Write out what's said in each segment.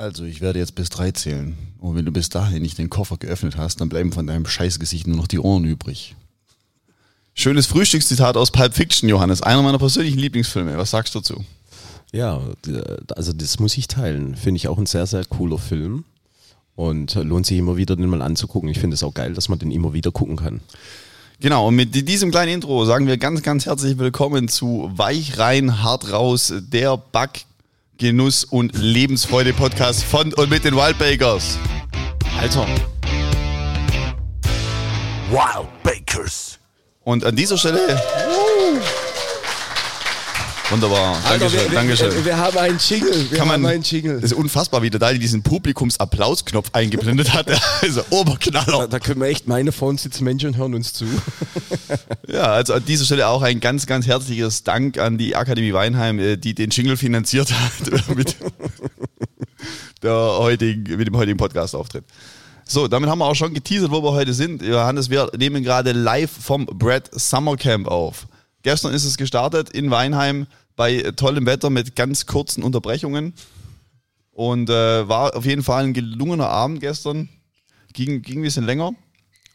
Also, ich werde jetzt bis drei zählen. Und wenn du bis dahin nicht den Koffer geöffnet hast, dann bleiben von deinem Scheißgesicht nur noch die Ohren übrig. Schönes Frühstückszitat aus Pulp Fiction, Johannes. Einer meiner persönlichen Lieblingsfilme. Was sagst du dazu? Ja, also das muss ich teilen. Finde ich auch ein sehr, sehr cooler Film. Und lohnt sich immer wieder, den mal anzugucken. Ich finde es auch geil, dass man den immer wieder gucken kann. Genau, und mit diesem kleinen Intro sagen wir ganz, ganz herzlich willkommen zu Weich rein, hart raus, der Back Genuss und Lebensfreude Podcast von und mit den Wildbakers. Alter. Wildbakers. Und an dieser Stelle. Wunderbar. Alter, Dankeschön. wir, Dankeschön. Wir, wir haben einen Jingle. Wir Kann man, haben einen Jingle. Das ist unfassbar, wie der Dali diesen Publikumsapplausknopf eingeblendet hat. Also Oberknaller. Da, da können wir echt meine uns sitzen Menschen hören uns zu. Ja, also an dieser Stelle auch ein ganz, ganz herzliches Dank an die Akademie Weinheim, äh, die den Jingle finanziert hat mit, der heutigen, mit dem heutigen Podcast-Auftritt. So, damit haben wir auch schon geteasert, wo wir heute sind. Johannes, wir nehmen gerade live vom Brad Summer Camp auf. Gestern ist es gestartet in Weinheim bei tollem Wetter mit ganz kurzen Unterbrechungen. Und äh, war auf jeden Fall ein gelungener Abend gestern. Ging, ging ein bisschen länger.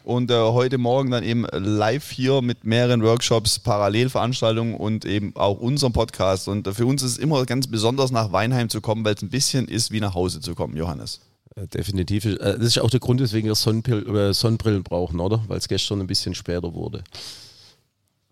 Und äh, heute Morgen dann eben live hier mit mehreren Workshops, Parallelveranstaltungen und eben auch unserem Podcast. Und äh, für uns ist es immer ganz besonders, nach Weinheim zu kommen, weil es ein bisschen ist, wie nach Hause zu kommen, Johannes. Äh, Definitiv. Äh, Das ist auch der Grund, weswegen wir äh, Sonnenbrillen brauchen, oder? Weil es gestern ein bisschen später wurde.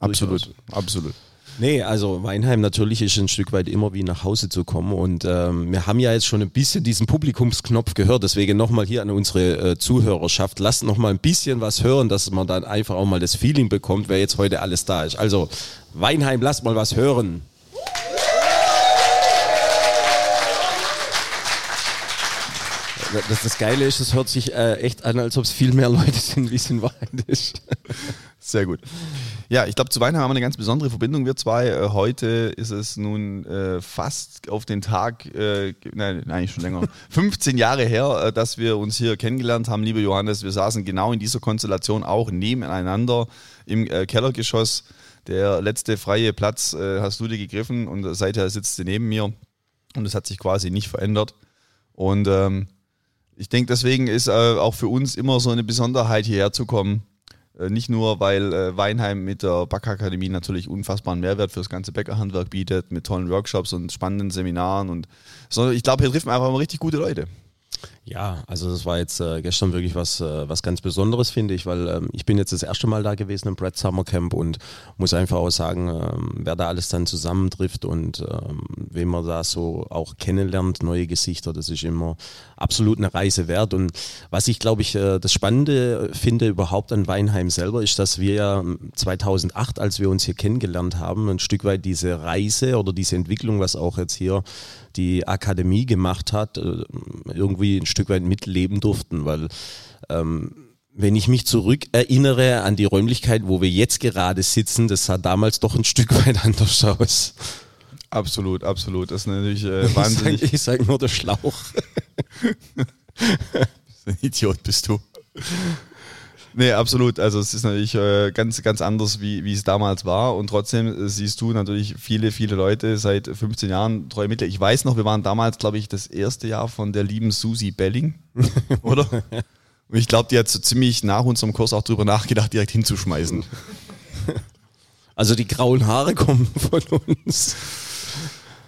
Absolut, Durchaus. absolut. Nee, also Weinheim natürlich ist ein Stück weit immer wie nach Hause zu kommen und ähm, wir haben ja jetzt schon ein bisschen diesen Publikumsknopf gehört, deswegen nochmal hier an unsere äh, Zuhörerschaft, lasst nochmal ein bisschen was hören, dass man dann einfach auch mal das Feeling bekommt, wer jetzt heute alles da ist. Also Weinheim, lasst mal was hören. Das, das Geile ist, es hört sich äh, echt an, als ob es viel mehr Leute sind, wie es in Wahrheit ist. Sehr gut. Ja, ich glaube, zu Weinheim haben wir eine ganz besondere Verbindung, wir zwei. Äh, heute ist es nun äh, fast auf den Tag, äh, nein, nein, schon länger, 15 Jahre her, äh, dass wir uns hier kennengelernt haben, lieber Johannes. Wir saßen genau in dieser Konstellation auch nebeneinander im äh, Kellergeschoss. Der letzte freie Platz äh, hast du dir gegriffen und seither sitzt du neben mir und es hat sich quasi nicht verändert. Und ähm, ich denke, deswegen ist auch für uns immer so eine Besonderheit, hierher zu kommen. Äh, nicht nur, weil äh, Weinheim mit der Backakademie natürlich unfassbaren Mehrwert fürs ganze Bäckerhandwerk bietet, mit tollen Workshops und spannenden Seminaren und sondern ich glaube, hier trifft man einfach immer richtig gute Leute. Ja, also das war jetzt äh, gestern wirklich was, äh, was ganz Besonderes, finde ich, weil ähm, ich bin jetzt das erste Mal da gewesen im Brad Summer Camp und muss einfach auch sagen, ähm, wer da alles dann zusammentrifft und ähm, wen man da so auch kennenlernt, neue Gesichter, das ist immer absolut eine Reise wert. Und was ich, glaube ich, äh, das Spannende finde überhaupt an Weinheim selber, ist, dass wir ja 2008, als wir uns hier kennengelernt haben, ein Stück weit diese Reise oder diese Entwicklung, was auch jetzt hier die Akademie gemacht hat, äh, irgendwie ein Stück weit mitleben durften, weil ähm, wenn ich mich zurückerinnere an die Räumlichkeit, wo wir jetzt gerade sitzen, das sah damals doch ein Stück weit anders aus. Absolut, absolut. Das ist natürlich äh, wahnsinnig. Ich sage sag nur der Schlauch. Ein Idiot bist du. Nee, absolut. Also es ist natürlich äh, ganz, ganz anders, wie, wie es damals war. Und trotzdem äh, siehst du natürlich viele, viele Leute seit 15 Jahren treue Mitglieder. Ich weiß noch, wir waren damals, glaube ich, das erste Jahr von der lieben Susi Belling, oder? Und ich glaube, die hat so ziemlich nach unserem Kurs auch drüber nachgedacht, direkt hinzuschmeißen. Also die grauen Haare kommen von uns.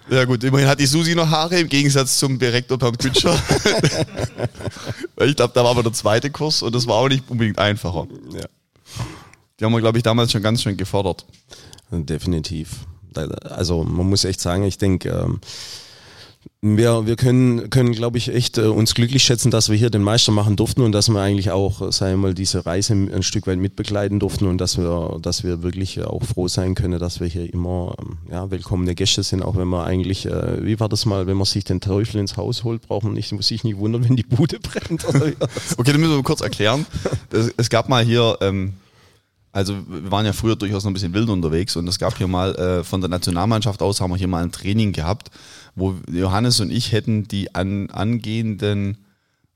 Ja gut, immerhin hat die Susi noch Haare, im Gegensatz zum Direktor Bernd Kütscher. Weil ich glaube, da war aber der zweite Kurs und das war auch nicht unbedingt einfacher. Ja. Die haben wir, glaube ich, damals schon ganz schön gefordert. Definitiv. Also man muss echt sagen, ich denke, ähm, wir, wir können, können glaube ich, echt äh, uns glücklich schätzen, dass wir hier den Meister machen durften und dass wir eigentlich auch, äh, sagen wir mal, diese Reise ein Stück weit mitbegleiten durften und dass wir, dass wir wirklich äh, auch froh sein können, dass wir hier immer ähm, ja, willkommene Gäste sind, auch wenn man eigentlich, äh, wie war das mal, wenn man sich den Teufel ins Haus holt, braucht man nicht, muss sich nicht wundern, wenn die Bude brennt. Das? Okay, dann müssen wir kurz erklären. Das, es gab mal hier, ähm, also wir waren ja früher durchaus noch ein bisschen wild unterwegs und es gab hier mal äh, von der Nationalmannschaft aus haben wir hier mal ein Training gehabt, wo Johannes und ich hätten die an, angehenden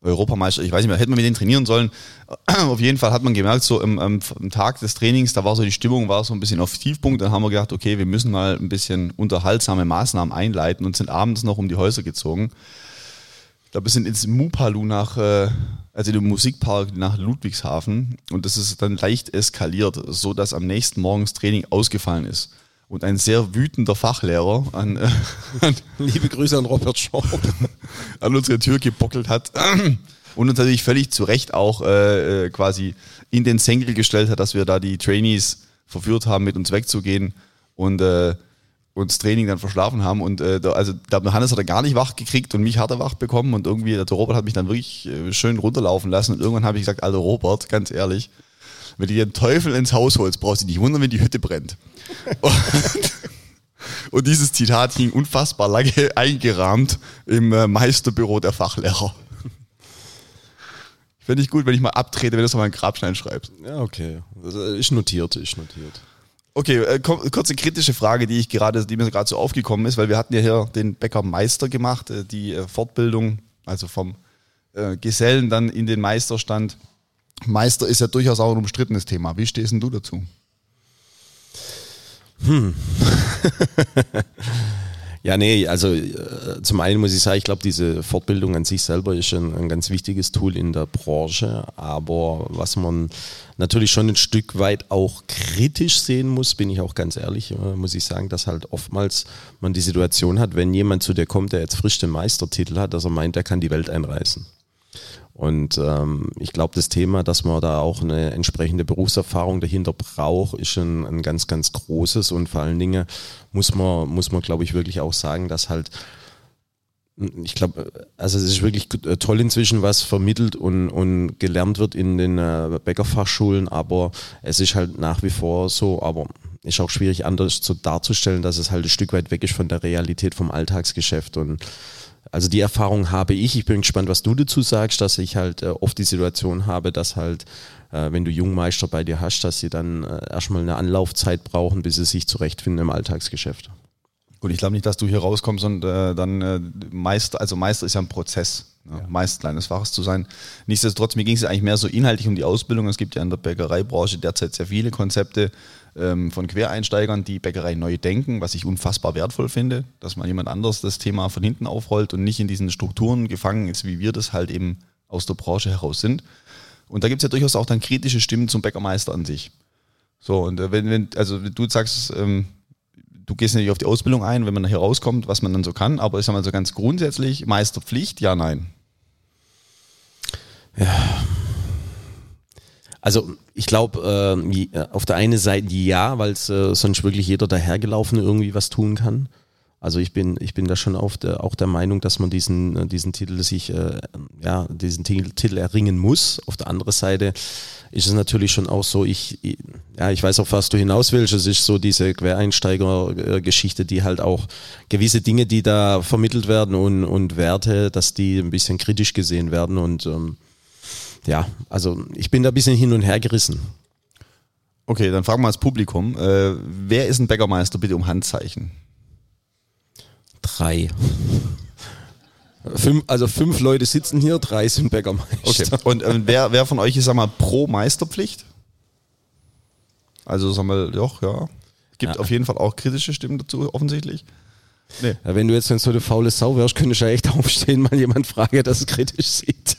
Europameister, ich weiß nicht mehr, hätten wir mit denen trainieren sollen. Auf jeden Fall hat man gemerkt, so im, am, am Tag des Trainings, da war so die Stimmung, war so ein bisschen auf Tiefpunkt. Dann haben wir gedacht, okay, wir müssen mal ein bisschen unterhaltsame Maßnahmen einleiten und sind abends noch um die Häuser gezogen. Glaube, wir sind ins Mupalu nach, äh, also in den Musikpark nach Ludwigshafen und das ist dann leicht eskaliert, so dass am nächsten Morgens Training ausgefallen ist. Und ein sehr wütender Fachlehrer an, äh, an Liebe Grüße an Robert Schorb an unsere Tür gebockelt hat und uns natürlich völlig zu Recht auch äh, äh, quasi in den Senkel gestellt hat, dass wir da die Trainees verführt haben, mit uns wegzugehen und äh, uns Training dann verschlafen haben. Und äh, da, also der Hannes hat er gar nicht wach gekriegt und mich hat er wach bekommen und irgendwie der Robert hat mich dann wirklich äh, schön runterlaufen lassen und irgendwann habe ich gesagt, alter Robert, ganz ehrlich, wenn du dir den Teufel ins Haus holst, brauchst du dich nicht wundern, wenn die Hütte brennt. und, und dieses Zitat hing unfassbar lange eingerahmt im äh, Meisterbüro der Fachlehrer. Finde ich gut, wenn ich mal abtrete, wenn du es auf meinen Grabstein schreibst. Ja, okay. Also, ich notiert, ich notiert. Okay, äh, kurze kritische Frage, die ich gerade, die mir gerade so aufgekommen ist, weil wir hatten ja hier den Bäckermeister gemacht, äh, die äh, Fortbildung, also vom äh, Gesellen dann in den Meisterstand. Meister ist ja durchaus auch ein umstrittenes Thema. Wie stehst denn du dazu? Hm. Ja, nee, also äh, zum einen muss ich sagen, ich glaube, diese Fortbildung an sich selber ist ein, ein, ganz wichtiges Tool in der Branche, aber was man natürlich schon ein Stück weit auch kritisch sehen muss, bin ich auch ganz ehrlich, äh, muss ich sagen, dass halt oftmals man die Situation hat, wenn jemand zu dir kommt, der jetzt frisch den Meistertitel hat, dass er meint, er kann die Welt einreißen. Und ähm, ich glaube, das Thema, dass man da auch eine entsprechende Berufserfahrung dahinter braucht, ist ein, ein ganz, ganz großes. Und vor allen Dingen muss man, muss man, glaube ich, wirklich auch sagen, dass halt ich glaube, also es ist wirklich toll inzwischen, was vermittelt und, und gelernt wird in den äh, Bäckerfachschulen, aber es ist halt nach wie vor so, aber ist auch schwierig anders zu darzustellen, dass es halt ein Stück weit weg ist von der Realität vom Alltagsgeschäft und also die Erfahrung habe ich. Ich bin gespannt, was du dazu sagst, dass ich halt äh, oft die Situation habe, dass halt, äh, wenn du Jungmeister bei dir hast, dass sie dann äh, erstmal eine Anlaufzeit brauchen, bis sie sich zurechtfinden im Alltagsgeschäft. Gut, ich glaube nicht, dass du hier rauskommst und äh, dann äh, Meister, also Meister ist ja ein Prozess, ja, ja. Meister eines Faches zu sein. Nichtsdestotrotz, mir ging es eigentlich mehr so inhaltlich um die Ausbildung. Es gibt ja in der Bäckereibranche derzeit sehr viele Konzepte, ähm, von Quereinsteigern, die Bäckerei neu denken, was ich unfassbar wertvoll finde, dass mal jemand anders das Thema von hinten aufrollt und nicht in diesen Strukturen gefangen ist, wie wir das halt eben aus der Branche heraus sind. Und da gibt es ja durchaus auch dann kritische Stimmen zum Bäckermeister an sich. So, und äh, wenn, wenn, also du sagst, ähm, du gehst natürlich auf die Ausbildung ein, wenn man hier rauskommt, was man dann so kann, aber ich sag mal so ganz grundsätzlich, Meisterpflicht, ja, nein. Ja, also ich glaube, äh, auf der einen Seite ja, weil äh, sonst wirklich jeder dahergelaufene irgendwie was tun kann. Also ich bin, ich bin da schon auf der, auch der Meinung, dass man diesen, äh, diesen Titel sich, äh, ja, diesen Titel erringen muss. Auf der anderen Seite ist es natürlich schon auch so, ich, ja, ich weiß auch, was du hinaus willst. Es ist so diese Quereinsteiger-Geschichte, die halt auch gewisse Dinge, die da vermittelt werden und, und Werte, dass die ein bisschen kritisch gesehen werden und ähm, ja, also ich bin da ein bisschen hin und her gerissen. Okay, dann fragen wir das Publikum. Äh, wer ist ein Bäckermeister, bitte um Handzeichen? Drei. Fünf, also fünf Leute sitzen hier, drei sind Bäckermeister. Okay. Und äh, wer, wer von euch ist, sag mal, pro Meisterpflicht? Also, sag mal, doch, ja. Gibt ja. auf jeden Fall auch kritische Stimmen dazu, offensichtlich. Nee. Ja, wenn du jetzt so eine faule Sau wärst, könnte ich ja echt aufstehen, mal jemand fragen, der es kritisch sieht.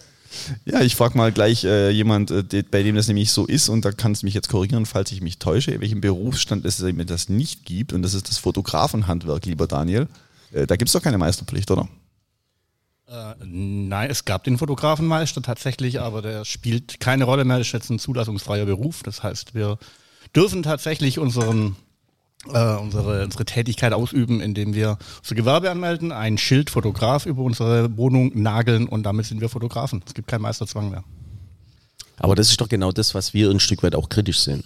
Ja, ich frage mal gleich äh, jemand, äh, bei dem das nämlich so ist und da kannst du mich jetzt korrigieren, falls ich mich täusche, welchen Berufsstand es mir das nicht gibt und das ist das Fotografenhandwerk, lieber Daniel. Äh, da gibt es doch keine Meisterpflicht, oder? Äh, nein, es gab den Fotografenmeister tatsächlich, aber der spielt keine Rolle mehr. Das ist jetzt ein zulassungsfreier Beruf. Das heißt, wir dürfen tatsächlich unseren äh, unsere, unsere Tätigkeit ausüben, indem wir unser Gewerbe anmelden, ein Schild Fotograf über unsere Wohnung nageln und damit sind wir Fotografen. Es gibt keinen Meisterzwang mehr. Aber das ist doch genau das, was wir ein Stück weit auch kritisch sehen.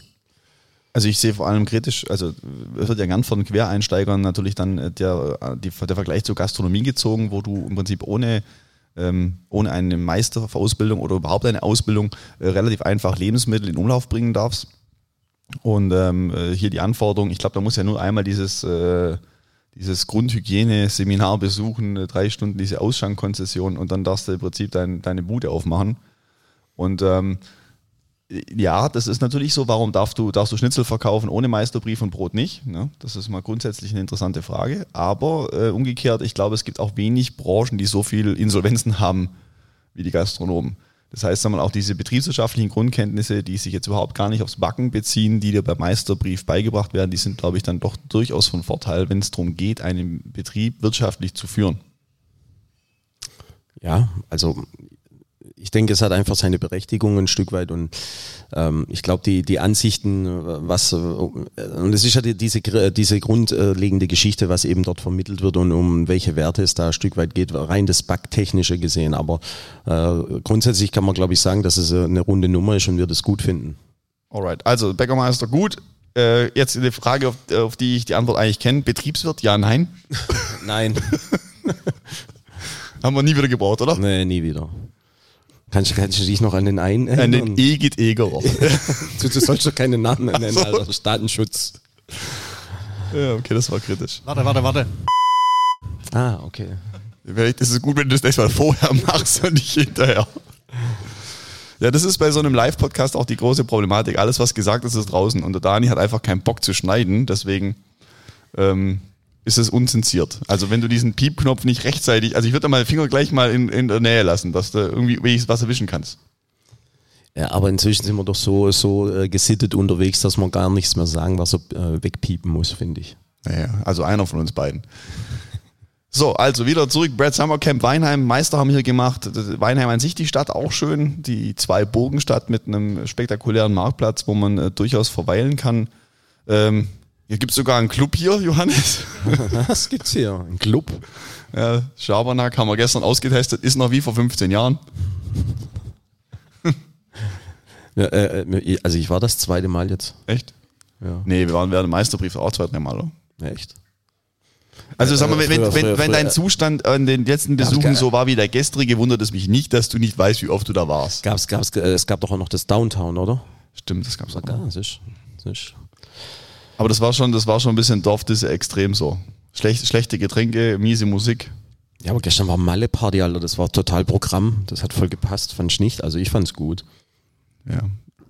Also ich sehe vor allem kritisch, also es wird ja gern von Quereinsteigern natürlich dann äh, der, äh, die, der Vergleich zur Gastronomie gezogen, wo du im Prinzip ohne, ähm, ohne eine Meisterausbildung oder überhaupt eine Ausbildung äh, relativ einfach Lebensmittel in Umlauf bringen darfst. Und ähm, äh, hier die Anforderung, ich glaube, da muss ja nur einmal dieses, äh, dieses Grundhygiene-Seminar besuchen, äh, drei Stunden diese Ausschankkonzession und dann darfst du im Prinzip dein, deine Bude aufmachen. Und ähm, ja, das ist natürlich so. Warum darfst du, darfst du Schnitzel verkaufen ohne Meisterbrief und Brot nicht? Ne? Das ist mal grundsätzlich eine interessante Frage. Aber äh, umgekehrt, ich glaube, es gibt auch wenig Branchen, die so viel Insolvenzen haben wie die Gastronomen. Das heißt, wir, auch diese betriebswirtschaftlichen Grundkenntnisse, die sich jetzt überhaupt gar nicht aufs Backen beziehen, die dir beim Meisterbrief beigebracht werden, die sind, glaube ich, dann doch durchaus von Vorteil, wenn es darum geht, einen Betrieb wirtschaftlich zu führen. Ja, also ich denke, es hat einfach seine Berechtigung ein Stück weit und ähm, ich glaube, die, die Ansichten, was, äh, und es ist ja die, diese, diese grundlegende Geschichte, was eben dort vermittelt wird und um welche Werte es da ein Stück weit geht, rein das Backtechnische gesehen. Aber äh, grundsätzlich kann man, glaube ich, sagen, dass es eine runde Nummer ist und wir das gut finden. Alright, also Bäckermeister gut. Äh, jetzt eine Frage, auf, auf die ich die Antwort eigentlich kenne. Betriebswirt, ja, nein? nein. Haben wir nie wieder gebraucht, oder? Nee, nie wieder. Kannst, kannst du dich noch an den einen erinnern? An den Egit Egerer. du, du sollst doch keine Namen nennen, so. Alter. Datenschutz. Ja, okay, das war kritisch. Warte, warte, warte. Ah, okay. Vielleicht ist es gut, wenn du das nächste Mal vorher machst und nicht hinterher. Ja, das ist bei so einem Live-Podcast auch die große Problematik. Alles, was gesagt ist, ist draußen. Und der Dani hat einfach keinen Bock zu schneiden. Deswegen ähm, ist es unzensiert. Also wenn du diesen Piep-Knopf nicht rechtzeitig, also ich würde da mal den Finger gleich mal in, in der Nähe lassen, dass du irgendwie wenigstens was erwischen kannst. Ja, aber inzwischen sind wir doch so, so äh, gesittet unterwegs, dass man gar nichts mehr sagen, was er äh, wegpiepen muss, finde ich. Naja, also einer von uns beiden. So, also wieder zurück. Brad Summer Camp Weinheim. Meister haben hier gemacht. Weinheim an sich, die Stadt auch schön. Die zwei Burgenstadt mit einem spektakulären Marktplatz, wo man äh, durchaus verweilen kann. Ähm, hier gibt es sogar einen Club hier, Johannes. Was gibt's hier? Ein Club? Ja, Schabernack haben wir gestern ausgetestet, ist noch wie vor 15 Jahren. Ja, äh, äh, also ich war das zweite Mal jetzt. Echt? Ja. Nee, wir waren während dem Meisterbrief auch zwei, drei Mal, oder? Ja, echt? Also sag mal, wenn, früher, wenn, wenn dein Zustand an den letzten Besuchen so war wie der gestrige, wundert es mich nicht, dass du nicht weißt, wie oft du da warst. Gab's, gab's, äh, es gab doch auch noch das Downtown, oder? Stimmt, das gab's auch. Ja, das ist aber das war schon, das war schon ein bisschen Dorf, das ist extrem so. Schlecht, schlechte Getränke, miese Musik. Ja, aber gestern war Malle-Party, Alter. Das war total Programm. Das hat voll gepasst, fand ich nicht. Also ich fand's gut. Ja.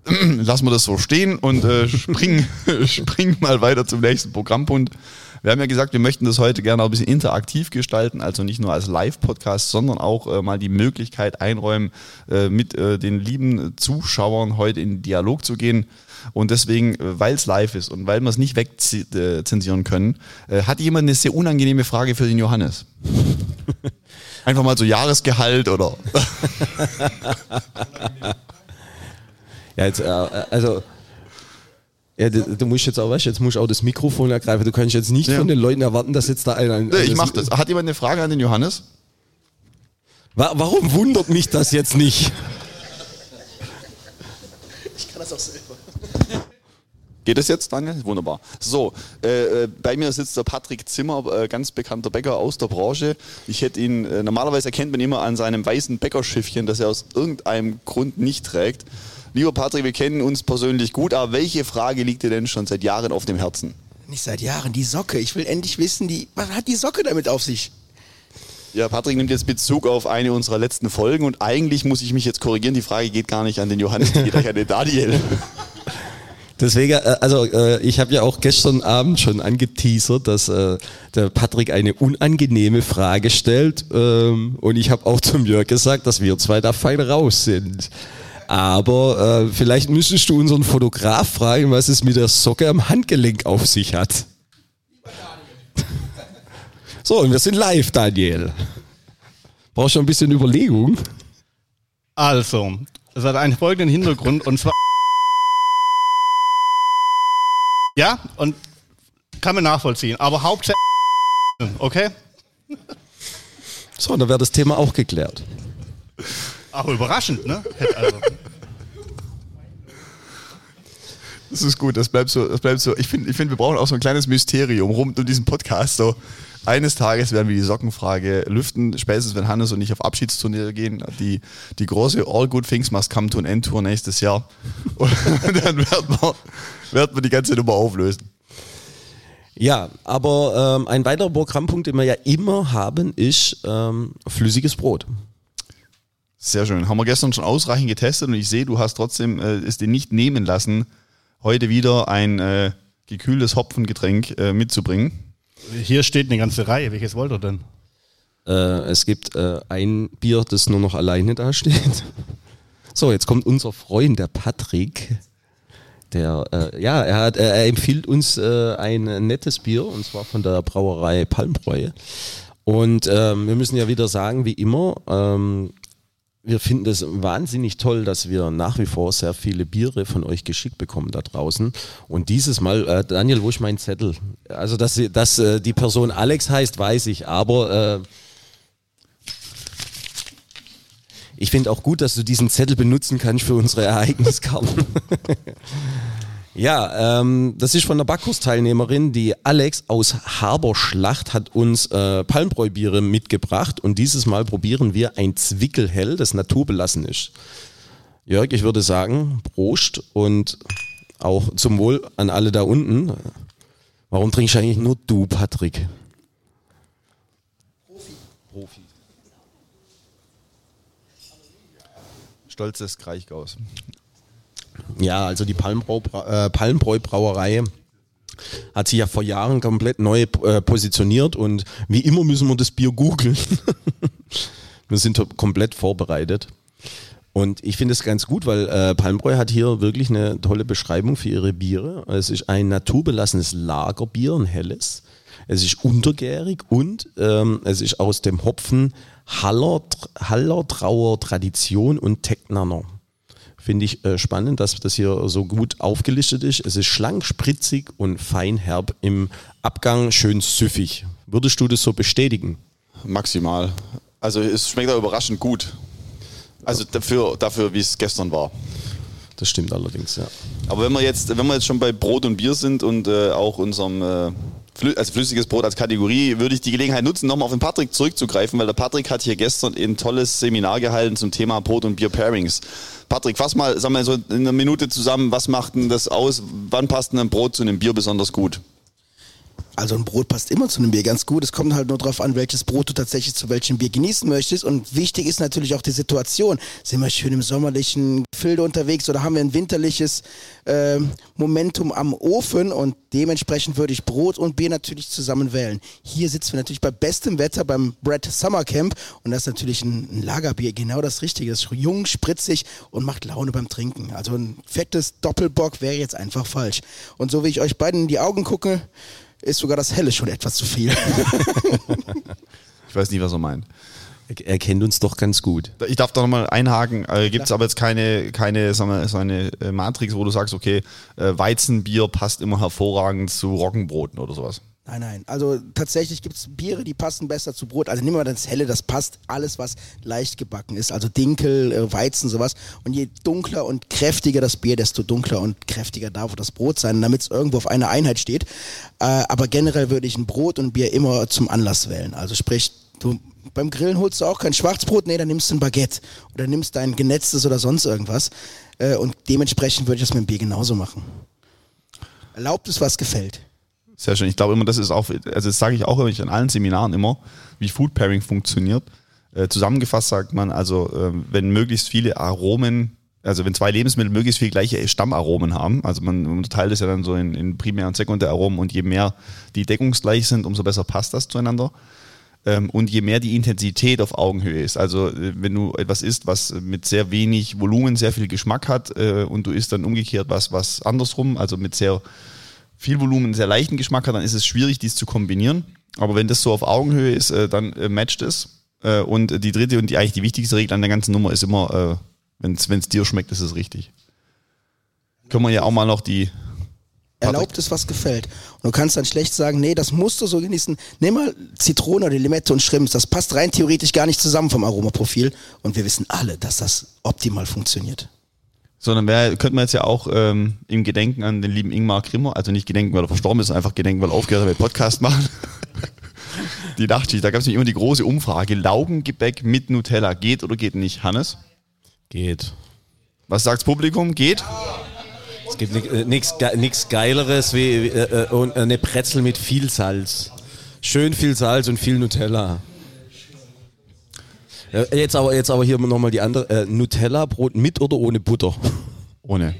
Lassen wir das so stehen und äh, springen, springen mal weiter zum nächsten Programmpunkt. Wir haben ja gesagt, wir möchten das heute gerne auch ein bisschen interaktiv gestalten, also nicht nur als Live-Podcast, sondern auch äh, mal die Möglichkeit einräumen, äh, mit äh, den lieben Zuschauern heute in Dialog zu gehen. Und deswegen, äh, weil es live ist und weil wir es nicht wegzensieren können, äh, hat jemand eine sehr unangenehme Frage für den Johannes. Einfach mal so Jahresgehalt oder. ja, jetzt, äh, also. Ja, du, du, musst jetzt auch, weißt, jetzt musst auch das Mikrofon ergreifen. Du kannst jetzt nicht ja. von den Leuten erwarten, dass jetzt da einer. Nee, ich mach das. Hat jemand eine Frage an den Johannes? Warum wundert mich das jetzt nicht? Ich kann das auch selber. Geht es jetzt, Daniel? Wunderbar. So, äh, äh, bei mir sitzt der Patrick Zimmer, äh, ganz bekannter Bäcker aus der Branche. Ich hätte ihn, äh, normalerweise erkennt man immer an seinem weißen Bäckerschiffchen, das er aus irgendeinem Grund nicht trägt. Lieber Patrick, wir kennen uns persönlich gut, aber welche Frage liegt dir denn schon seit Jahren auf dem Herzen? Nicht seit Jahren, die Socke. Ich will endlich wissen, die, was hat die Socke damit auf sich? Ja, Patrick nimmt jetzt Bezug auf eine unserer letzten Folgen und eigentlich muss ich mich jetzt korrigieren. Die Frage geht gar nicht an den Johannes, die geht an den Daniel. Deswegen, äh, also äh, ich habe ja auch gestern Abend schon angeteasert, dass äh, der Patrick eine unangenehme Frage stellt ähm, und ich habe auch zum Jörg gesagt, dass wir zwei da fein raus sind. Aber äh, vielleicht müsstest du unseren Fotograf fragen, was es mit der Socke am Handgelenk auf sich hat. So, und wir sind live, Daniel. Brauchst du ein bisschen Überlegung? Also, es hat einen folgenden Hintergrund und zwar Ja, und kann man nachvollziehen. Aber Hauptsache, okay? So, dann wäre das Thema auch geklärt. Auch überraschend, ne? Also. Das ist gut, das bleibt so. Das bleibt so. Ich finde, ich find, wir brauchen auch so ein kleines Mysterium rund um diesen Podcast. So, eines Tages werden wir die Sockenfrage lüften, spätestens wenn Hannes und ich auf Abschiedsturnier gehen. Die, die große All Good Things Must Come to an End Tour nächstes Jahr. Und dann werden wir, werden wir die ganze Nummer auflösen. Ja, aber ähm, ein weiterer Programmpunkt, den wir ja immer haben, ist ähm, flüssiges Brot. Sehr schön. Haben wir gestern schon ausreichend getestet und ich sehe, du hast trotzdem äh, es dir nicht nehmen lassen, heute wieder ein äh, gekühltes Hopfengetränk äh, mitzubringen. Hier steht eine ganze Reihe. Welches wollt ihr denn? Äh, es gibt äh, ein Bier, das nur noch alleine da steht. So, jetzt kommt unser Freund, der Patrick. Der, äh, ja, er, hat, er empfiehlt uns äh, ein nettes Bier und zwar von der Brauerei Palmbräu. Und ähm, wir müssen ja wieder sagen, wie immer, ähm, wir finden es wahnsinnig toll, dass wir nach wie vor sehr viele Biere von euch geschickt bekommen da draußen. Und dieses Mal, äh, Daniel, wo ist mein Zettel? Also, dass, dass äh, die Person Alex heißt, weiß ich, aber äh, ich finde auch gut, dass du diesen Zettel benutzen kannst für unsere Ereigniskarten. Ja, ähm, das ist von der Backkursteilnehmerin, die Alex aus Haberschlacht hat uns äh, Palmbräubiere mitgebracht und dieses Mal probieren wir ein Zwickelhell, das naturbelassen ist. Jörg, ich würde sagen, Prost und auch zum Wohl an alle da unten. Warum trinkst eigentlich nur du, Patrick? Stolzes Kraichgaus. Ja, also die Palmbrau, äh, Palmbräu Brauerei hat sich ja vor Jahren komplett neu äh, positioniert und wie immer müssen wir das Bier googeln. wir sind komplett vorbereitet. Und ich finde es ganz gut, weil äh, Palmbräu hat hier wirklich eine tolle Beschreibung für ihre Biere. Es ist ein naturbelassenes Lagerbier, ein helles. Es ist untergärig und ähm, es ist aus dem Hopfen Haller, Hallertrauer Tradition und Tecknanner. Finde ich äh, spannend, dass das hier so gut aufgelistet ist. Es ist schlank, spritzig und feinherb im Abgang, schön süffig. Würdest du das so bestätigen? Maximal. Also es schmeckt auch überraschend gut. Also dafür, dafür wie es gestern war. Das stimmt allerdings, ja. Aber wenn wir jetzt, wenn wir jetzt schon bei Brot und Bier sind und äh, auch unserem äh, flü also flüssiges Brot als Kategorie, würde ich die Gelegenheit nutzen, nochmal auf den Patrick zurückzugreifen, weil der Patrick hat hier gestern ein tolles Seminar gehalten zum Thema Brot und Bier Pairings. Patrick, fass mal, sag mal so in einer Minute zusammen, was macht denn das aus? Wann passt denn ein Brot zu einem Bier besonders gut? Also ein Brot passt immer zu einem Bier ganz gut. Es kommt halt nur darauf an, welches Brot du tatsächlich zu welchem Bier genießen möchtest. Und wichtig ist natürlich auch die Situation. Sind wir schön im sommerlichen Gefilde unterwegs oder haben wir ein winterliches äh, Momentum am Ofen? Und dementsprechend würde ich Brot und Bier natürlich zusammen wählen. Hier sitzen wir natürlich bei bestem Wetter beim Brett Summer Camp. Und das ist natürlich ein Lagerbier, genau das Richtige. Das ist jung, spritzig und macht Laune beim Trinken. Also ein fettes Doppelbock wäre jetzt einfach falsch. Und so wie ich euch beiden in die Augen gucke, ist sogar das Helle schon etwas zu viel. Ich weiß nicht, was er meint. Er, er kennt uns doch ganz gut. Ich darf da nochmal einhaken. Äh, Gibt es aber jetzt keine, keine sagen wir, so eine äh, Matrix, wo du sagst, okay, äh, Weizenbier passt immer hervorragend zu Roggenbroten oder sowas? Nein, nein. Also tatsächlich gibt es Biere, die passen besser zu Brot. Also nehmen wir das Helle, das passt alles, was leicht gebacken ist. Also Dinkel, äh, Weizen, sowas. Und je dunkler und kräftiger das Bier, desto dunkler und kräftiger darf das Brot sein, damit es irgendwo auf einer Einheit steht. Äh, aber generell würde ich ein Brot und ein Bier immer zum Anlass wählen. Also sprich, du beim Grillen holst du auch kein Schwarzbrot, nee, dann nimmst du ein Baguette oder nimmst dein genetztes oder sonst irgendwas. Äh, und dementsprechend würde ich das mit dem Bier genauso machen. Erlaubt es, was gefällt. Sehr schön. Ich glaube immer, das ist auch, also das sage ich auch immer, an allen Seminaren immer, wie Food Pairing funktioniert. Äh, zusammengefasst sagt man, also äh, wenn möglichst viele Aromen, also wenn zwei Lebensmittel möglichst viel gleiche Stammaromen haben, also man unterteilt es ja dann so in, in Primär- und Sekundäraromen und je mehr die deckungsgleich sind, umso besser passt das zueinander. Ähm, und je mehr die Intensität auf Augenhöhe ist. Also äh, wenn du etwas isst, was mit sehr wenig Volumen sehr viel Geschmack hat äh, und du isst dann umgekehrt was, was andersrum, also mit sehr viel Volumen, sehr leichten Geschmack hat, dann ist es schwierig, dies zu kombinieren. Aber wenn das so auf Augenhöhe ist, äh, dann äh, matcht es. Äh, und die dritte und die eigentlich die wichtigste Regel an der ganzen Nummer ist immer, äh, wenn es dir schmeckt, ist es richtig. Können wir ja auch mal noch die Erlaubt es, was gefällt. Und du kannst dann schlecht sagen, nee, das musst du so genießen. Nimm mal Zitrone oder Limette und Shrimps. Das passt rein theoretisch gar nicht zusammen vom Aromaprofil. Und wir wissen alle, dass das optimal funktioniert. Sondern wär, könnte man jetzt ja auch ähm, im Gedenken an den lieben Ingmar Grimmer, also nicht Gedenken, weil er verstorben ist, einfach Gedenken, weil er aufgehört hat, weil wir Podcast machen. die Nachtschicht, da gab es nämlich immer die große Umfrage, Laugengebäck mit Nutella, geht oder geht nicht? Hannes? Geht. Was sagt's Publikum? Geht? Es gibt nichts Geileres wie äh, äh, eine Brezel mit viel Salz. Schön viel Salz und viel Nutella. Äh, Jetzt aber, jetzt aber hier nochmal die andere. Äh, Nutella-Brot mit oder ohne Butter? Ohne.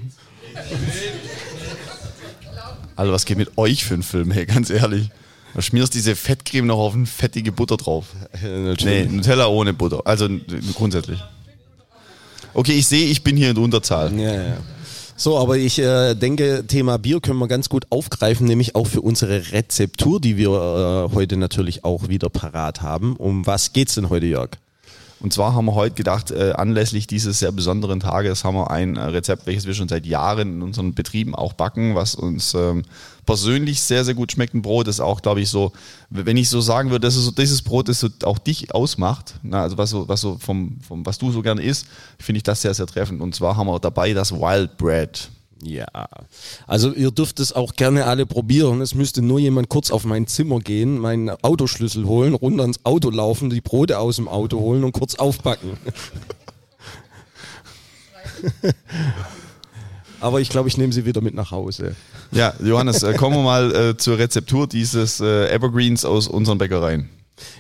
Also was geht mit euch für einen Film, hey, ganz ehrlich. Du schmierst diese Fettcreme noch auf eine fettige Butter drauf. Nee, Nutella ohne Butter. Also grundsätzlich. Okay, ich sehe, ich bin hier in der Unterzahl. Ja, ja. So, aber ich äh, denke, Thema Bier können wir ganz gut aufgreifen, nämlich auch für unsere Rezeptur, die wir äh, heute natürlich auch wieder parat haben. Um was geht's denn heute, Jörg? Und zwar haben wir heute gedacht, äh, anlässlich dieses sehr besonderen Tages haben wir ein äh, Rezept, welches wir schon seit Jahren in unseren Betrieben auch backen, was uns ähm, persönlich sehr, sehr gut schmeckt. Ein Brot ist auch, glaube ich, so, wenn ich so sagen würde, das ist so dieses Brot, das so auch dich ausmacht, na, also was so, was so vom, vom, was du so gerne isst, finde ich das sehr, sehr treffend. Und zwar haben wir dabei das Wild Bread. Ja, also ihr dürft es auch gerne alle probieren. Es müsste nur jemand kurz auf mein Zimmer gehen, meinen Autoschlüssel holen, runter ins Auto laufen, die Brote aus dem Auto holen und kurz aufbacken. Aber ich glaube, ich nehme sie wieder mit nach Hause. Ja, Johannes, äh, kommen wir mal äh, zur Rezeptur dieses äh, Evergreens aus unseren Bäckereien.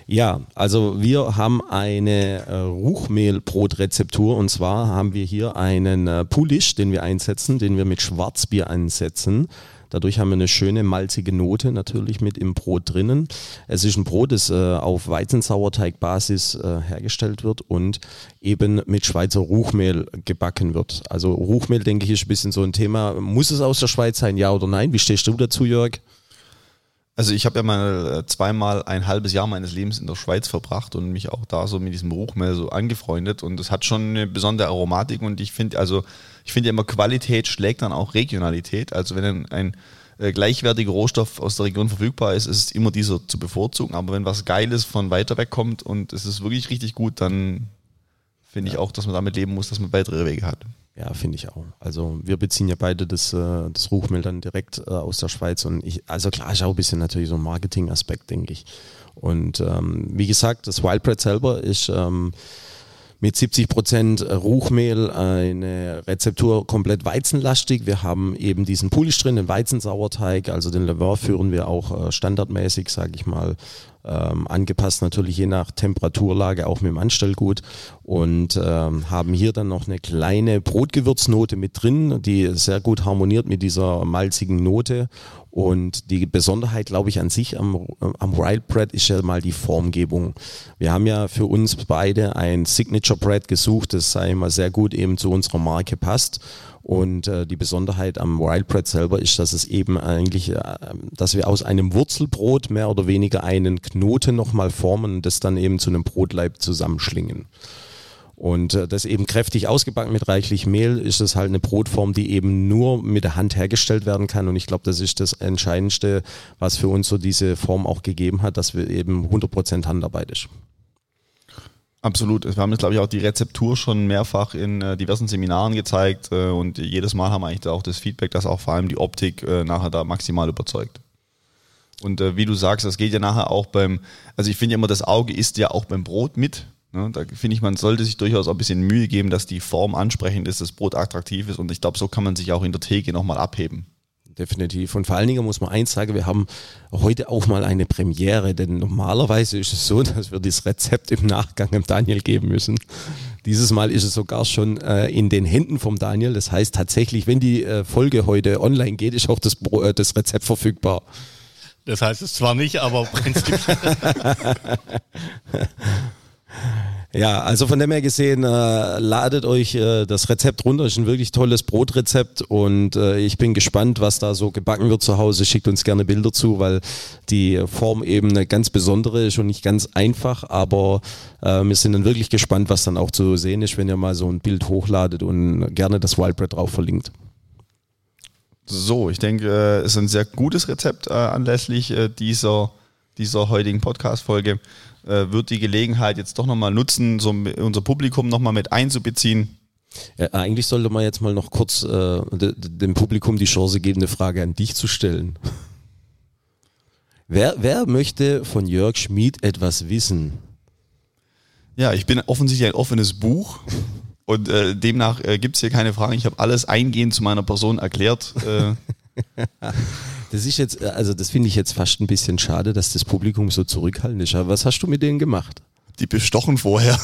Ja, also wir haben eine äh, Ruchmehlbrotrezeptur und zwar haben wir hier einen äh, Pulish, den wir einsetzen, den wir mit Schwarzbier einsetzen. Dadurch haben wir eine schöne malzige Note natürlich mit im Brot drinnen. Es ist ein Brot, das äh, auf Weizensauerteigbasis äh, hergestellt wird und eben mit Schweizer Ruchmehl gebacken wird. Also Ruchmehl, denke ich, ist ein bisschen so ein Thema. Muss es aus der Schweiz sein, ja oder nein? Wie stehst du dazu, Jörg? Also ich habe ja mal äh, zweimal ein halbes Jahr meines Lebens in der Schweiz verbracht und mich auch da so mit diesem Ruchmehl so angefreundet und es hat schon eine besondere Aromatik und ich finde also ich finde ja immer Qualität schlägt dann auch Regionalität. Also wenn ein, ein äh, gleichwertiger Rohstoff aus der Region verfügbar ist, ist es immer dieser zu bevorzugen. Aber wenn was Geiles von weiter weg kommt und es ist wirklich richtig gut, dann finde ich auch, dass man damit leben muss, dass man weitere Wege hat. Ja, finde ich auch. Also wir beziehen ja beide das, äh, das Ruchmehl dann direkt äh, aus der Schweiz und ich, also klar ist auch ein bisschen natürlich so ein Marketing-Aspekt, denke ich. Und ähm, wie gesagt, das Wildbread selber ist ähm, mit 70 Prozent Ruchmehl eine Rezeptur komplett weizenlastig. Wir haben eben diesen Pulisch drin, den Weizensauerteig, also den Levain führen wir auch äh, standardmäßig, sage ich mal, ähm, angepasst natürlich je nach Temperaturlage auch mit dem Anstellgut und ähm, haben hier dann noch eine kleine Brotgewürznote mit drin, die sehr gut harmoniert mit dieser malzigen Note und die Besonderheit, glaube ich, an sich am, am Wild Bread ist ja mal die Formgebung. Wir haben ja für uns beide ein Signature Bread gesucht, das sei mal sehr gut eben zu unserer Marke passt. Und äh, die Besonderheit am Wild Bread selber ist, dass es eben eigentlich, äh, dass wir aus einem Wurzelbrot mehr oder weniger einen Knoten nochmal formen und das dann eben zu einem Brotleib zusammenschlingen. Und äh, das eben kräftig ausgebacken mit reichlich Mehl ist es halt eine Brotform, die eben nur mit der Hand hergestellt werden kann. Und ich glaube, das ist das Entscheidendste, was für uns so diese Form auch gegeben hat, dass wir eben 100% Handarbeit ist. Absolut. Wir haben jetzt, glaube ich, auch die Rezeptur schon mehrfach in äh, diversen Seminaren gezeigt äh, und jedes Mal haben wir eigentlich da auch das Feedback, dass auch vor allem die Optik äh, nachher da maximal überzeugt. Und äh, wie du sagst, das geht ja nachher auch beim, also ich finde immer, das Auge isst ja auch beim Brot mit. Ne? Da finde ich, man sollte sich durchaus auch ein bisschen Mühe geben, dass die Form ansprechend ist, das Brot attraktiv ist und ich glaube, so kann man sich auch in der Theke nochmal abheben. Definitiv. Und vor allen Dingen muss man eins sagen, wir haben heute auch mal eine Premiere, denn normalerweise ist es so, dass wir das Rezept im Nachgang dem Daniel geben müssen. Dieses Mal ist es sogar schon äh, in den Händen vom Daniel. Das heißt tatsächlich, wenn die äh, Folge heute online geht, ist auch das, äh, das Rezept verfügbar. Das heißt es zwar nicht, aber prinzipiell. Ja, also von dem her gesehen, äh, ladet euch äh, das Rezept runter. Ist ein wirklich tolles Brotrezept und äh, ich bin gespannt, was da so gebacken wird zu Hause. Schickt uns gerne Bilder zu, weil die Form eben eine ganz besondere ist und nicht ganz einfach, aber äh, wir sind dann wirklich gespannt, was dann auch zu sehen ist, wenn ihr mal so ein Bild hochladet und gerne das Wildbread drauf verlinkt. So, ich denke, äh, es ist ein sehr gutes Rezept äh, anlässlich äh, dieser, dieser heutigen Podcast-Folge. Äh, wird die Gelegenheit jetzt doch nochmal nutzen, so unser Publikum nochmal mit einzubeziehen. Ja, eigentlich sollte man jetzt mal noch kurz äh, de, de, dem Publikum die Chance geben, eine Frage an dich zu stellen. Wer, wer möchte von Jörg Schmid etwas wissen? Ja, ich bin offensichtlich ein offenes Buch und äh, demnach äh, gibt es hier keine Fragen. Ich habe alles eingehend zu meiner Person erklärt. Äh, Das ist jetzt, äh, also das finde ich jetzt fast ein bisschen schade, dass das Publikum so zurückhaltend ist. Aber was hast du mit denen gemacht? Die bestochen vorher.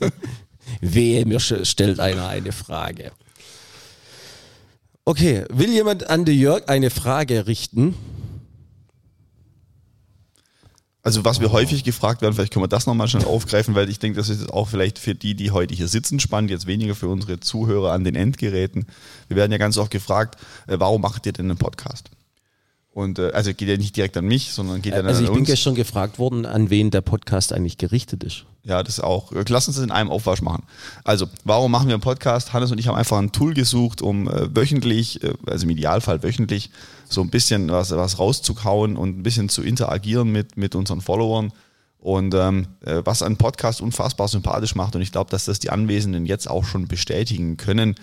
Wehe, mir stellt einer eine Frage. Okay, will jemand an den Jörg eine Frage richten? Also was wir häufig gefragt werden, vielleicht können wir das nochmal schnell aufgreifen, weil ich denke, das ist auch vielleicht für die, die heute hier sitzen, spannend, jetzt weniger für unsere Zuhörer an den Endgeräten. Wir werden ja ganz oft gefragt, äh, warum macht ihr denn einen Podcast? Und äh, also geht ja nicht direkt an mich, sondern geht ja dann Also ich an bin uns. gestern gefragt worden, an wen der Podcast eigentlich gerichtet ist. Ja, das auch. Äh, Lass uns das in einem Aufwasch machen. Also, warum machen wir einen Podcast? Hannes und ich haben einfach ein Tool gesucht, um äh, wöchentlich, äh, also im Idealfall wöchentlich, so ein bisschen was, was rauszukauen und ein bisschen zu interagieren mit, mit unseren Followern. Und ähm, äh, was einen Podcast unfassbar sympathisch macht, und ich glaube, dass das die Anwesenden jetzt auch schon bestätigen können,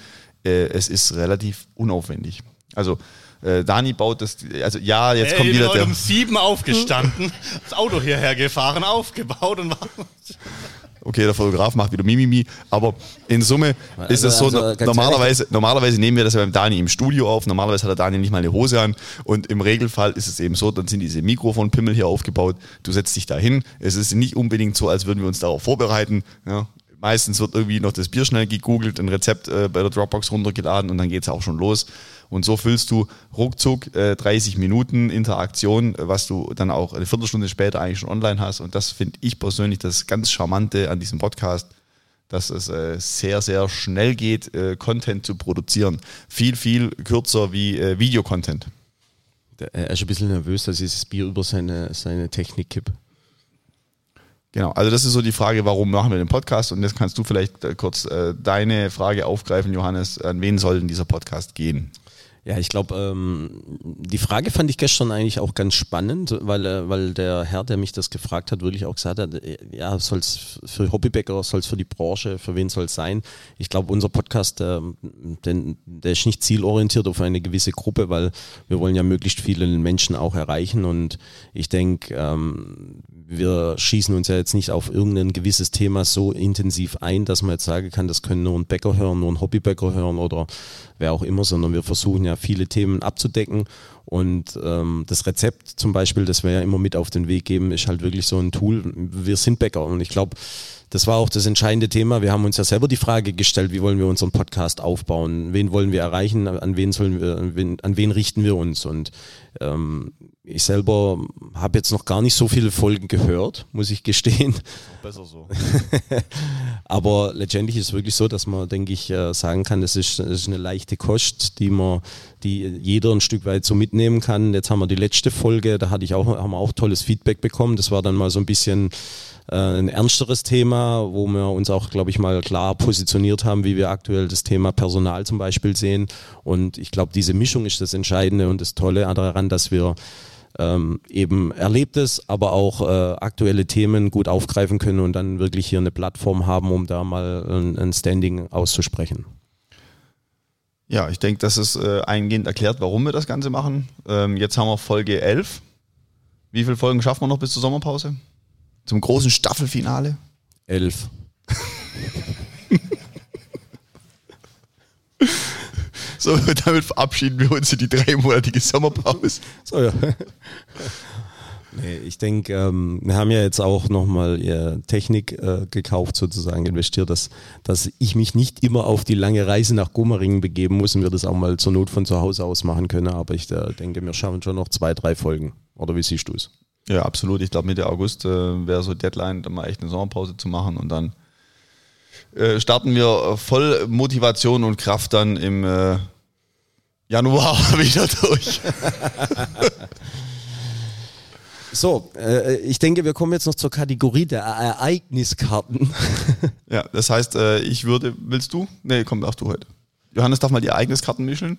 es ist relativ unaufwendig. Also, äh, Dani baut das, also ja, jetzt Ey, kommt ich bin wieder heute der. um sieben aufgestanden, das Auto hierher gefahren, aufgebaut und war. Okay, der Fotograf macht wieder Mimimi, aber in Summe ist es so, also, normalerweise, normalerweise nehmen wir das ja beim Dani im Studio auf, normalerweise hat der Dani nicht mal eine Hose an und im Regelfall ist es eben so, dann sind diese Mikrofonpimmel hier aufgebaut, du setzt dich da hin, es ist nicht unbedingt so, als würden wir uns darauf vorbereiten, ja. Meistens wird irgendwie noch das Bier schnell gegoogelt, ein Rezept äh, bei der Dropbox runtergeladen und dann geht's auch schon los. Und so füllst du ruckzuck äh, 30 Minuten Interaktion, was du dann auch eine Viertelstunde später eigentlich schon online hast. Und das finde ich persönlich das ganz Charmante an diesem Podcast, dass es äh, sehr, sehr schnell geht, äh, Content zu produzieren. Viel, viel kürzer wie äh, Videocontent. Er ist ein bisschen nervös, dass ich das Bier über seine, seine Technik kipp. Genau, also das ist so die Frage, warum machen wir den Podcast? Und jetzt kannst du vielleicht äh, kurz äh, deine Frage aufgreifen, Johannes. An wen soll denn dieser Podcast gehen? Ja, ich glaube, ähm, die Frage fand ich gestern eigentlich auch ganz spannend, weil, äh, weil der Herr, der mich das gefragt hat, wirklich auch gesagt hat, äh, ja, soll es für Hobbybäcker, soll es für die Branche, für wen soll es sein? Ich glaube, unser Podcast, der, den, der ist nicht zielorientiert auf eine gewisse Gruppe, weil wir wollen ja möglichst viele Menschen auch erreichen und ich denke, ähm, wir schießen uns ja jetzt nicht auf irgendein gewisses Thema so intensiv ein, dass man jetzt sagen kann, das können nur ein Bäcker hören, nur ein Hobbybäcker hören oder wer auch immer, sondern wir versuchen ja viele Themen abzudecken. Und ähm, das Rezept zum Beispiel, das wir ja immer mit auf den Weg geben, ist halt wirklich so ein Tool. Wir sind Bäcker und ich glaube, das war auch das entscheidende Thema. Wir haben uns ja selber die Frage gestellt, wie wollen wir unseren Podcast aufbauen? Wen wollen wir erreichen? An wen sollen wir, an wen, an wen richten wir uns? Und ähm, ich selber habe jetzt noch gar nicht so viele Folgen gehört, muss ich gestehen. Besser so. Aber letztendlich ist es wirklich so, dass man, denke ich, äh, sagen kann, das ist, das ist eine leichte Kost, die man, die jeder ein Stück weit so mitnehmen kann. Jetzt haben wir die letzte Folge, da hatte ich auch, haben wir auch tolles Feedback bekommen. Das war dann mal so ein bisschen äh, ein ernsteres Thema, wo wir uns auch, glaube ich, mal klar positioniert haben, wie wir aktuell das Thema Personal zum Beispiel sehen. Und ich glaube, diese Mischung ist das Entscheidende und das Tolle daran, dass wir ähm, eben Erlebtes, aber auch äh, aktuelle Themen gut aufgreifen können und dann wirklich hier eine Plattform haben, um da mal ein, ein Standing auszusprechen. Ja, ich denke, das ist äh, eingehend erklärt, warum wir das Ganze machen. Ähm, jetzt haben wir Folge 11. Wie viele Folgen schaffen wir noch bis zur Sommerpause? Zum großen Staffelfinale? Elf. So, damit verabschieden wir uns in die dreimonatige Sommerpause. So, ja. Nee, ich denke, ähm, wir haben ja jetzt auch nochmal äh, Technik äh, gekauft, sozusagen investiert, dass, dass ich mich nicht immer auf die lange Reise nach Gomaringen begeben muss und wir das auch mal zur Not von zu Hause aus machen können. Aber ich äh, denke, wir schaffen schon noch zwei, drei Folgen. Oder wie siehst du es? Ja, absolut. Ich glaube, Mitte August äh, wäre so Deadline, dann mal echt eine Sommerpause zu machen und dann äh, starten wir äh, voll Motivation und Kraft dann im äh, Januar wieder durch. So, äh, ich denke, wir kommen jetzt noch zur Kategorie der Ereigniskarten. Ja, das heißt, äh, ich würde, willst du? Nee, komm, darfst du heute. Johannes darf mal die Ereigniskarten mischen.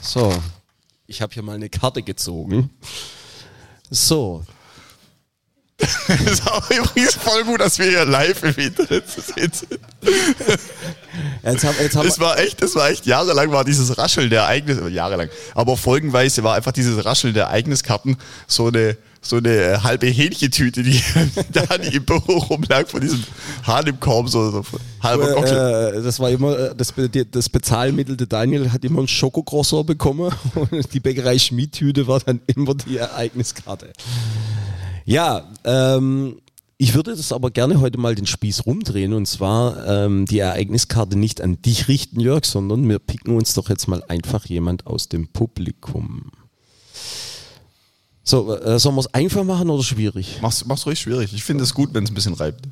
So, ich habe hier mal eine Karte gezogen. So, Das ist auch übrigens voll gut, dass wir hier live im Internet zu sehen sind. jetzt haben jetzt hab, Das war echt, das war echt jahrelang war dieses Rascheln der Ereignis, jahrelang, aber folgenweise war einfach dieses Rascheln der Ereigniskarten so eine, so eine äh, halbe Hähnchentüte, die da die im Büro rumlag von diesem Hahn im Korb, so, so halber Gockel. äh, das war immer äh, das, das Bezahlmittel. Der Daniel hat immer ein Schokocroissant bekommen und die Bäckerei Schmiedtüte war dann immer die Ereigniskarte. Ja, ähm, ich würde das aber gerne heute mal den Spieß rumdrehen und zwar ähm, die Ereigniskarte nicht an dich richten, Jörg, sondern wir picken uns doch jetzt mal einfach jemand aus dem Publikum. So, äh, sollen wir es einfach machen oder schwierig? Mach's, mach's ruhig schwierig. Ich finde es gut, wenn es ein bisschen reibt.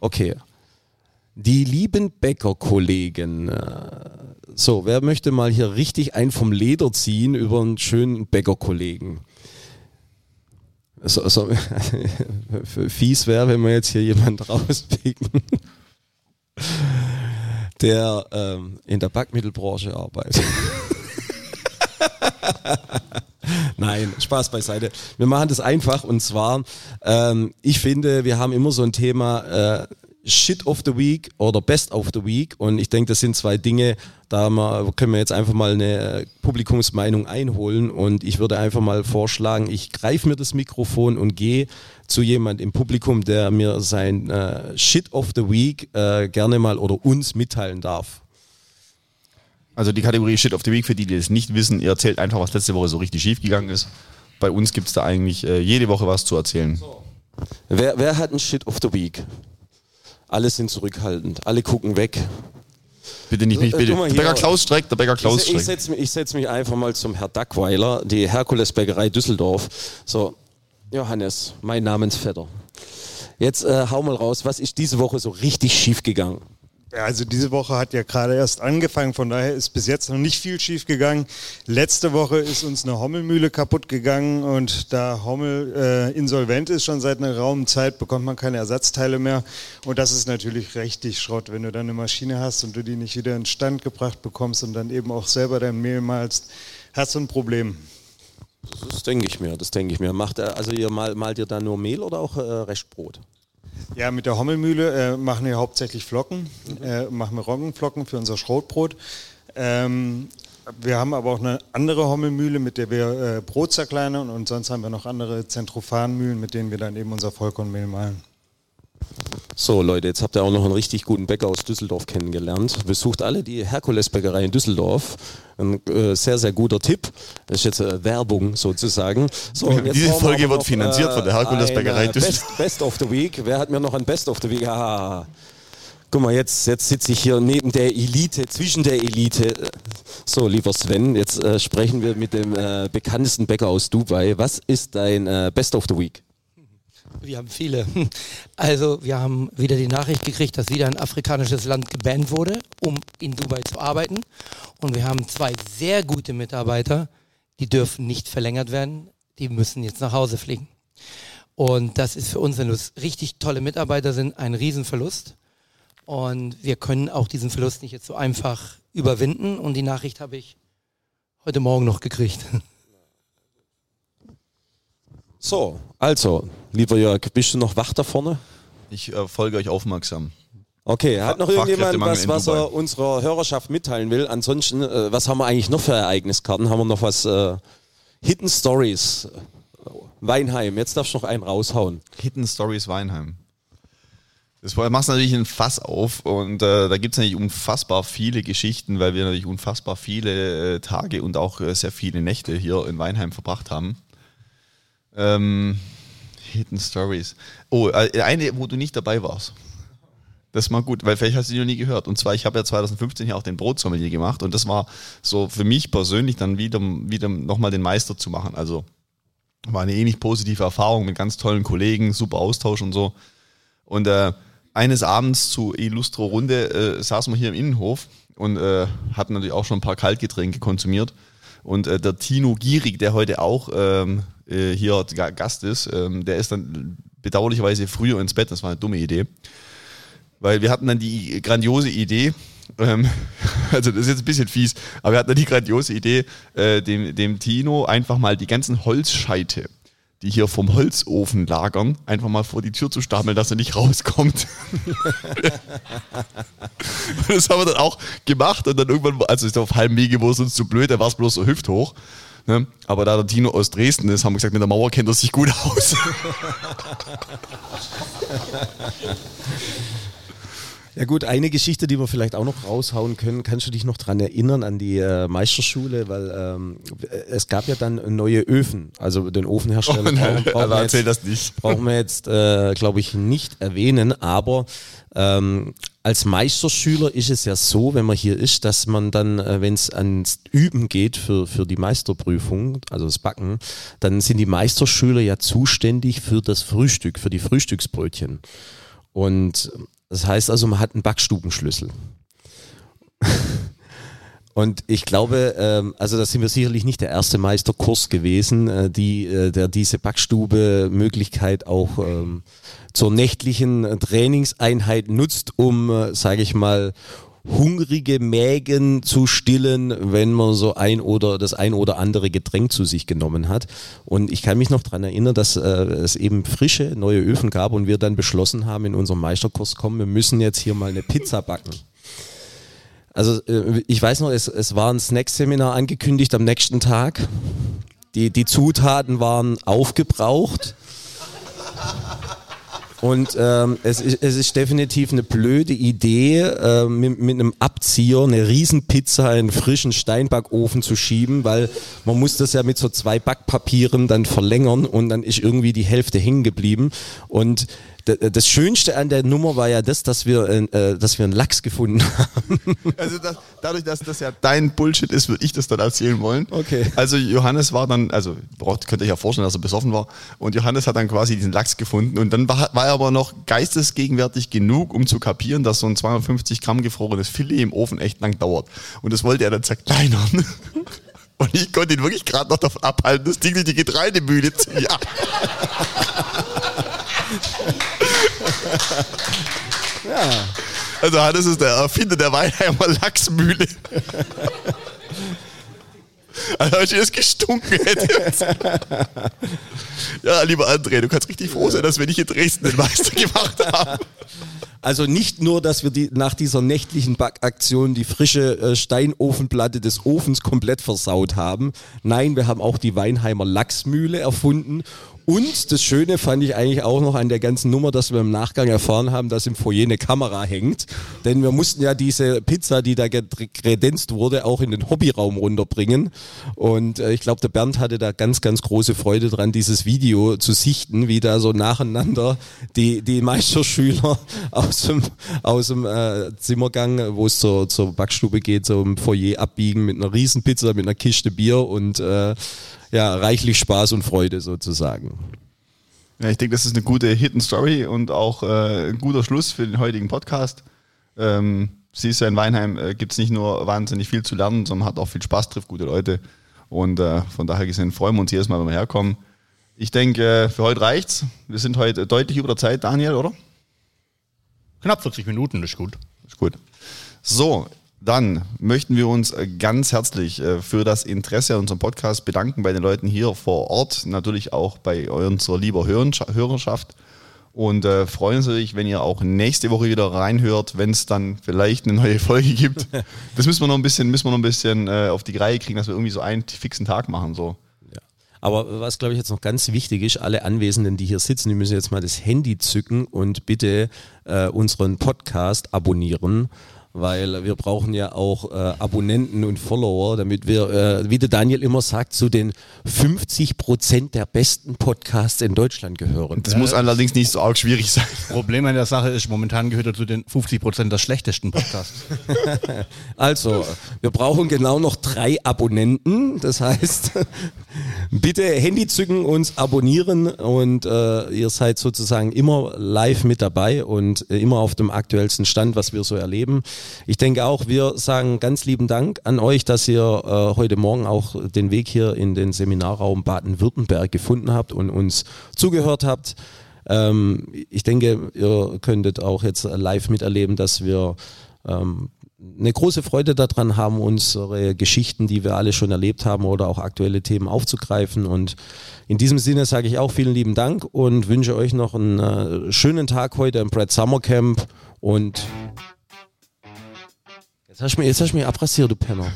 Okay. Die lieben Bäckerkollegen. äh, So, wer möchte mal hier richtig ein vom Leder ziehen über einen schönen Bäckerkollegen? So, so, fies wäre, wenn wir jetzt hier jemand rauspicken, der ähm, in der Backmittelbranche arbeitet. Nein, Spaß beiseite. Wir machen das einfach und zwar, ähm, ich finde, wir haben immer so ein Thema äh, Shit of the Week oder Best of the Week und ich denke, das sind zwei Dinge, da mal, können wir jetzt einfach mal eine Publikumsmeinung einholen und ich würde einfach mal vorschlagen, ich greife mir das Mikrofon und gehe zu jemand im Publikum, der mir sein äh, Shit of the Week äh, gerne mal oder uns mitteilen darf. Also die Kategorie Shit of the Week, für die, die es nicht wissen, ihr erzählt einfach, was letzte Woche so richtig schief gegangen ist. Bei uns gibt es da eigentlich äh, jede Woche was zu erzählen. Wer, wer hat ein Shit of the Week? Alle sind zurückhaltend, alle gucken weg. Bitte nicht mich, Äh, bitte. guck mal Der. Bäcker Klaus streckt, der Bäcker Klaus Ich, ich streckt. setze mich, ich setz mich einfach mal zum Herr Dackweiler, die Herkulesbäckerei Düsseldorf. So, Johannes, mein Namensvetter. Jetzt äh, hau mal raus, was ist diese Woche so richtig schief gegangen? Ja, also diese Woche hat ja gerade erst angefangen, von daher ist bis jetzt noch nicht viel schief gegangen. Letzte Woche ist uns eine Hommelmühle kaputt gegangen und da Hommel äh, insolvent ist schon seit einer geraumen Zeit, bekommt man keine Ersatzteile mehr und das ist natürlich richtig Schrott, wenn du dann eine Maschine hast und du die nicht wieder in Stand gebracht bekommst und dann eben auch selber dein Mehl malst, hast du ein Problem. Das denke ich mir, das denke ich mir. Macht also ihr mal, malt ihr da nur Mehl oder auch äh, Restbrot? Ja, mit der Hommelmühle äh, machen wir hauptsächlich Flocken, äh, machen wir Roggenflocken für unser Schrotbrot. Ähm, wir haben aber auch eine andere Hommelmühle, mit der wir äh, Brot zerkleinern und sonst haben wir noch andere Zentrofhanmühlen, mit denen wir dann eben unser Vollkornmehl mahlen. So Leute, jetzt habt ihr auch noch einen richtig guten Bäcker aus Düsseldorf kennengelernt. Besucht alle die Herkulesbäckerei in Düsseldorf. Ein äh, sehr, sehr guter Tipp. Das ist jetzt äh, Werbung sozusagen. So, Diese Folge wird finanziert von der Herkulesbäckerei äh, Düsseldorf. Best, Best of the Week. Wer hat mir noch ein Best of the Week? Ah. Guck mal, jetzt, jetzt sitze ich hier neben der Elite, zwischen der Elite. So, lieber Sven, jetzt äh, sprechen wir mit dem äh, bekanntesten Bäcker aus Dubai. Was ist dein äh, Best of the Week? Wir haben viele. Also wir haben wieder die Nachricht gekriegt, dass wieder ein afrikanisches Land gebannt wurde, um in Dubai zu arbeiten. Und wir haben zwei sehr gute Mitarbeiter, die dürfen nicht verlängert werden, die müssen jetzt nach Hause fliegen. Und das ist für uns, wenn es richtig tolle Mitarbeiter sind, ein Riesenverlust. Und wir können auch diesen Verlust nicht jetzt so einfach überwinden. Und die Nachricht habe ich heute Morgen noch gekriegt. So, also, lieber Jörg, bist du noch wach da vorne? Ich äh, folge euch aufmerksam. Okay, hat noch irgendjemand was, was er unserer Hörerschaft mitteilen will? Ansonsten, äh, was haben wir eigentlich noch für Ereigniskarten? Haben wir noch was? Äh, Hidden Stories. Weinheim, jetzt darfst du noch einen raushauen. Hidden Stories Weinheim. Das machst natürlich ein Fass auf und äh, da gibt es natürlich unfassbar viele Geschichten, weil wir natürlich unfassbar viele äh, Tage und auch äh, sehr viele Nächte hier in Weinheim verbracht haben. Ähm, Hidden Stories. Oh, äh, eine, wo du nicht dabei warst. Das mal gut, weil vielleicht hast du die noch nie gehört. Und zwar, ich habe ja 2015 hier auch den Brotsommelier gemacht und das war so für mich persönlich dann wieder, wieder nochmal den Meister zu machen. Also war eine ähnlich positive Erfahrung mit ganz tollen Kollegen, super Austausch und so. Und äh, eines Abends zu Illustro Runde äh, saßen wir hier im Innenhof und äh, hatten natürlich auch schon ein paar Kaltgetränke konsumiert. Und äh, der Tino Gierig, der heute auch ähm, äh, hier Ga- Gast ist, ähm, der ist dann bedauerlicherweise früher ins Bett. Das war eine dumme Idee. Weil wir hatten dann die grandiose Idee, ähm, also das ist jetzt ein bisschen fies, aber wir hatten dann die grandiose Idee, äh, dem, dem Tino einfach mal die ganzen Holzscheite, die hier vom Holzofen lagern, einfach mal vor die Tür zu stapeln, dass er nicht rauskommt. das haben wir dann auch gemacht und dann irgendwann, also ist auf halbem Wege, wo es uns zu blöd, da war es bloß so hüfthoch. Ne? Aber da der Tino aus Dresden ist, haben wir gesagt, mit der Mauer kennt er sich gut aus. Ja gut, eine Geschichte, die wir vielleicht auch noch raushauen können, kannst du dich noch dran erinnern an die äh, Meisterschule, weil ähm, es gab ja dann neue Öfen, also den Ofenhersteller Oh nein, brauchen, brauchen erzähl jetzt, das nicht. brauchen wir jetzt, äh, glaube ich, nicht erwähnen, aber ähm, als Meisterschüler ist es ja so, wenn man hier ist, dass man dann, äh, wenn es ans Üben geht für, für die Meisterprüfung, also das Backen, dann sind die Meisterschüler ja zuständig für das Frühstück, für die Frühstücksbrötchen. Und das heißt also, man hat einen Backstubenschlüssel. Und ich glaube, ähm, also da sind wir sicherlich nicht der erste Meisterkurs gewesen, äh, die, äh, der diese Backstube-Möglichkeit auch ähm, zur nächtlichen Trainingseinheit nutzt, um, äh, sage ich mal, hungrige Mägen zu stillen, wenn man so ein oder das ein oder andere Getränk zu sich genommen hat. Und ich kann mich noch dran erinnern, dass äh, es eben frische neue Öfen gab und wir dann beschlossen haben in unserem Meisterkurs, komm, wir müssen jetzt hier mal eine Pizza backen. Also äh, ich weiß noch, es, es war ein Snack-Seminar angekündigt am nächsten Tag. Die, die Zutaten waren aufgebraucht. Und ähm, es, ist, es ist definitiv eine blöde Idee, äh, mit, mit einem Abzieher eine Riesenpizza in einen frischen Steinbackofen zu schieben, weil man muss das ja mit so zwei Backpapieren dann verlängern und dann ist irgendwie die Hälfte hängen geblieben. Und das Schönste an der Nummer war ja das, dass wir, äh, dass wir einen Lachs gefunden haben. Also das, dadurch, dass das ja dein Bullshit ist, würde ich das dann erzählen wollen. Okay. Also Johannes war dann, also braucht, könnt ihr euch ja vorstellen, dass er besoffen war. Und Johannes hat dann quasi diesen Lachs gefunden. Und dann war, war er aber noch geistesgegenwärtig genug, um zu kapieren, dass so ein 250 Gramm gefrorenes Filet im Ofen echt lang dauert. Und das wollte er dann zerkleinern. Und ich konnte ihn wirklich gerade noch davon abhalten, das Ding in die Getreidemühle zu jagen. Also Hannes ist der Erfinder der Weinheimer Lachsmühle. Also als ich das gestunken hätte. Ja, lieber André, du kannst richtig froh sein, dass wir nicht in Dresden den Meister gemacht haben. Also nicht nur, dass wir die, nach dieser nächtlichen Backaktion die frische äh, Steinofenplatte des Ofens komplett versaut haben. Nein, wir haben auch die Weinheimer Lachsmühle erfunden. Und das Schöne fand ich eigentlich auch noch an der ganzen Nummer, dass wir im Nachgang erfahren haben, dass im Foyer eine Kamera hängt. Denn wir mussten ja diese Pizza, die da kredenzt wurde, auch in den Hobbyraum runterbringen. Und äh, ich glaube, der Bernd hatte da ganz, ganz große Freude dran, dieses Video zu sichten, wie da so nacheinander die, die Meisterschüler aus dem, aus dem äh, Zimmergang, wo es zur, zur Backstube geht, so im Foyer abbiegen mit einer Riesenpizza, mit einer Kiste Bier und äh, ja, reichlich Spaß und Freude sozusagen. Ja, ich denke, das ist eine gute Hidden Story und auch äh, ein guter Schluss für den heutigen Podcast. Ähm, siehst du, in Weinheim äh, gibt es nicht nur wahnsinnig viel zu lernen, sondern hat auch viel Spaß, trifft gute Leute. Und äh, von daher gesehen freuen wir uns jedes Mal, wenn wir herkommen. Ich denke, äh, für heute reicht's. Wir sind heute deutlich über der Zeit, Daniel, oder? Knapp 40 Minuten, ist gut. Ist gut. So, dann möchten wir uns ganz herzlich äh, für das Interesse an unserem Podcast bedanken bei den Leuten hier vor Ort, natürlich auch bei unserer lieber Hörerschaft und äh, freuen uns natürlich, wenn ihr auch nächste Woche wieder reinhört, wenn es dann vielleicht eine neue Folge gibt. Das müssen wir noch ein bisschen, müssen wir noch ein bisschen äh, auf die Reihe kriegen, dass wir irgendwie so einen fixen Tag machen. So. Aber was, glaube ich, jetzt noch ganz wichtig ist, alle Anwesenden, die hier sitzen, die müssen jetzt mal das Handy zücken und bitte äh, unseren Podcast abonnieren, weil wir brauchen ja auch äh, Abonnenten und Follower, damit wir, äh, wie der Daniel immer sagt, zu den 50 Prozent der besten Podcasts in Deutschland gehören. Das muss allerdings nicht so arg schwierig sein. Problem an der Sache ist, momentan gehört er zu den 50 Prozent der schlechtesten Podcasts. Also, wir brauchen genau noch drei Abonnenten. Das heißt, bitte Handy zücken, uns abonnieren und äh, ihr seid sozusagen immer live mit dabei und äh, immer auf dem aktuellsten Stand, was wir so erleben. Ich denke auch, wir sagen ganz lieben Dank an euch, dass ihr äh, heute Morgen auch den Weg hier in den Seminarraum Baden-Württemberg gefunden habt und uns zugehört habt. Ähm, ich denke, ihr könntet auch jetzt live miterleben, dass wir ähm, eine große Freude daran haben, unsere Geschichten, die wir alle schon erlebt haben oder auch aktuelle Themen aufzugreifen. Und in diesem Sinne sage ich auch vielen lieben Dank und wünsche euch noch einen äh, schönen Tag heute im Brad Summer Camp. Und jetzt hast du mich, jetzt hast du mich abrasiert, du Penner.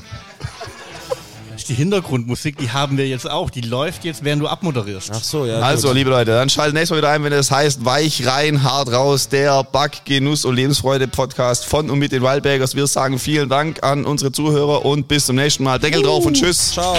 die Hintergrundmusik, die haben wir jetzt auch. Die läuft jetzt, während du abmoderierst. Ach so, ja. Also, gut. liebe Leute, dann schaltet nächstes Mal wieder ein, wenn es heißt Weich rein, hart raus, der Back, Genuss und Lebensfreude Podcast von und mit den Wildbergers. Wir sagen vielen Dank an unsere Zuhörer und bis zum nächsten Mal. Deckel drauf und tschüss. Ciao.